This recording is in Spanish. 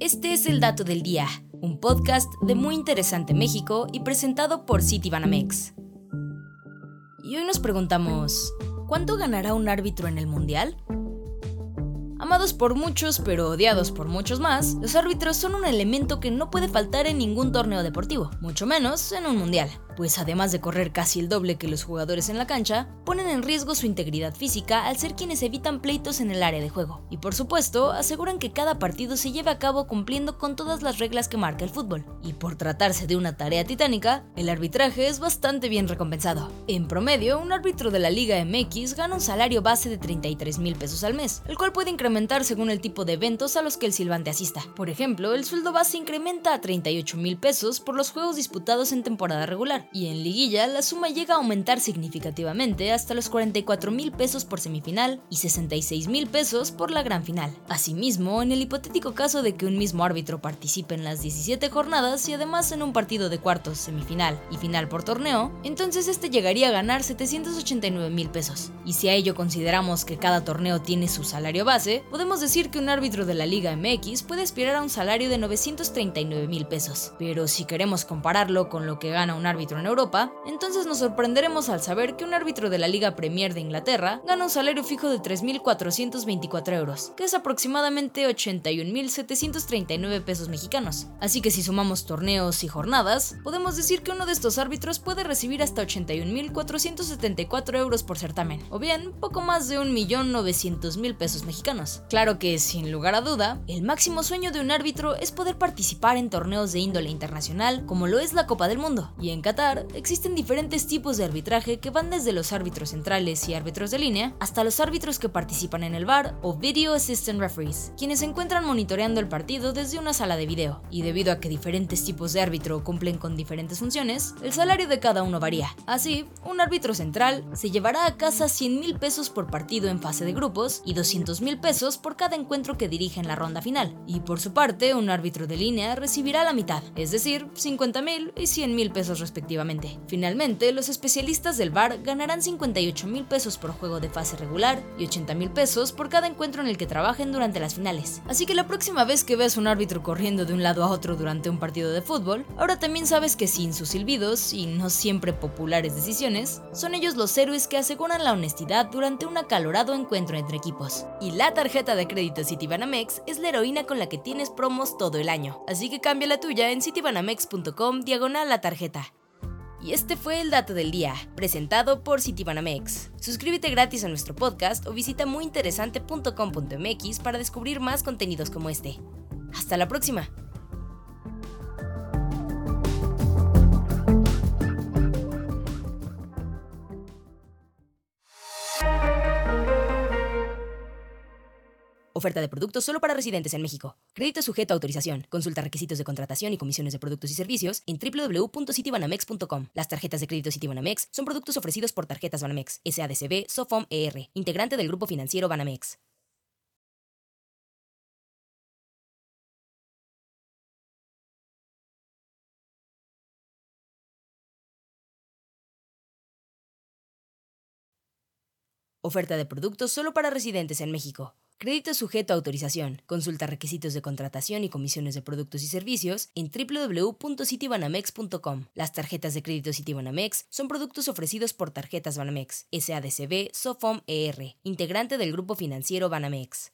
Este es el dato del día, un podcast de Muy Interesante México y presentado por Citibanamex. Y hoy nos preguntamos, ¿cuánto ganará un árbitro en el Mundial? Amados por muchos, pero odiados por muchos más, los árbitros son un elemento que no puede faltar en ningún torneo deportivo, mucho menos en un mundial pues además de correr casi el doble que los jugadores en la cancha, ponen en riesgo su integridad física al ser quienes evitan pleitos en el área de juego. Y por supuesto, aseguran que cada partido se lleve a cabo cumpliendo con todas las reglas que marca el fútbol. Y por tratarse de una tarea titánica, el arbitraje es bastante bien recompensado. En promedio, un árbitro de la Liga MX gana un salario base de 33 mil pesos al mes, el cual puede incrementar según el tipo de eventos a los que el silbante asista. Por ejemplo, el sueldo base incrementa a 38 mil pesos por los juegos disputados en temporada regular y en liguilla la suma llega a aumentar significativamente hasta los 44 mil pesos por semifinal y 66 mil pesos por la gran final. Asimismo, en el hipotético caso de que un mismo árbitro participe en las 17 jornadas y además en un partido de cuartos, semifinal y final por torneo, entonces este llegaría a ganar 789 mil pesos. Y si a ello consideramos que cada torneo tiene su salario base, podemos decir que un árbitro de la Liga MX puede aspirar a un salario de 939 mil pesos. Pero si queremos compararlo con lo que gana un árbitro en Europa, entonces nos sorprenderemos al saber que un árbitro de la Liga Premier de Inglaterra gana un salario fijo de 3.424 euros, que es aproximadamente 81.739 pesos mexicanos. Así que si sumamos torneos y jornadas, podemos decir que uno de estos árbitros puede recibir hasta 81.474 euros por certamen, o bien poco más de 1.900.000 pesos mexicanos. Claro que, sin lugar a duda, el máximo sueño de un árbitro es poder participar en torneos de índole internacional como lo es la Copa del Mundo, y en Qatar existen diferentes tipos de arbitraje que van desde los árbitros centrales y árbitros de línea hasta los árbitros que participan en el VAR o Video Assistant Referees, quienes se encuentran monitoreando el partido desde una sala de video. Y debido a que diferentes tipos de árbitro cumplen con diferentes funciones, el salario de cada uno varía. Así, un árbitro central se llevará a casa 100 mil pesos por partido en fase de grupos y 200 mil pesos por cada encuentro que dirige en la ronda final. Y por su parte, un árbitro de línea recibirá la mitad, es decir, 50 mil y 100 mil pesos Finalmente, los especialistas del VAR ganarán 58 mil pesos por juego de fase regular y 80 mil pesos por cada encuentro en el que trabajen durante las finales. Así que la próxima vez que veas un árbitro corriendo de un lado a otro durante un partido de fútbol, ahora también sabes que sin sus silbidos y no siempre populares decisiones, son ellos los héroes que aseguran la honestidad durante un acalorado encuentro entre equipos. Y la tarjeta de crédito Citibanamex es la heroína con la que tienes promos todo el año. Así que cambia la tuya en citibanamex.com diagonal la tarjeta. Y este fue el dato del día, presentado por Citibanamex. Suscríbete gratis a nuestro podcast o visita muyinteresante.com.mx para descubrir más contenidos como este. Hasta la próxima. Oferta de productos solo para residentes en México. Crédito sujeto a autorización. Consulta requisitos de contratación y comisiones de productos y servicios en www.citibanamex.com. Las tarjetas de crédito Citibanamex son productos ofrecidos por Tarjetas Banamex, SADCB, Sofom ER, integrante del grupo financiero Banamex. Oferta de productos solo para residentes en México. Crédito sujeto a autorización. Consulta requisitos de contratación y comisiones de productos y servicios en www.citibanamex.com. Las tarjetas de crédito Citibanamex son productos ofrecidos por Tarjetas Banamex, SADCB, Sofom ER, integrante del grupo financiero Banamex.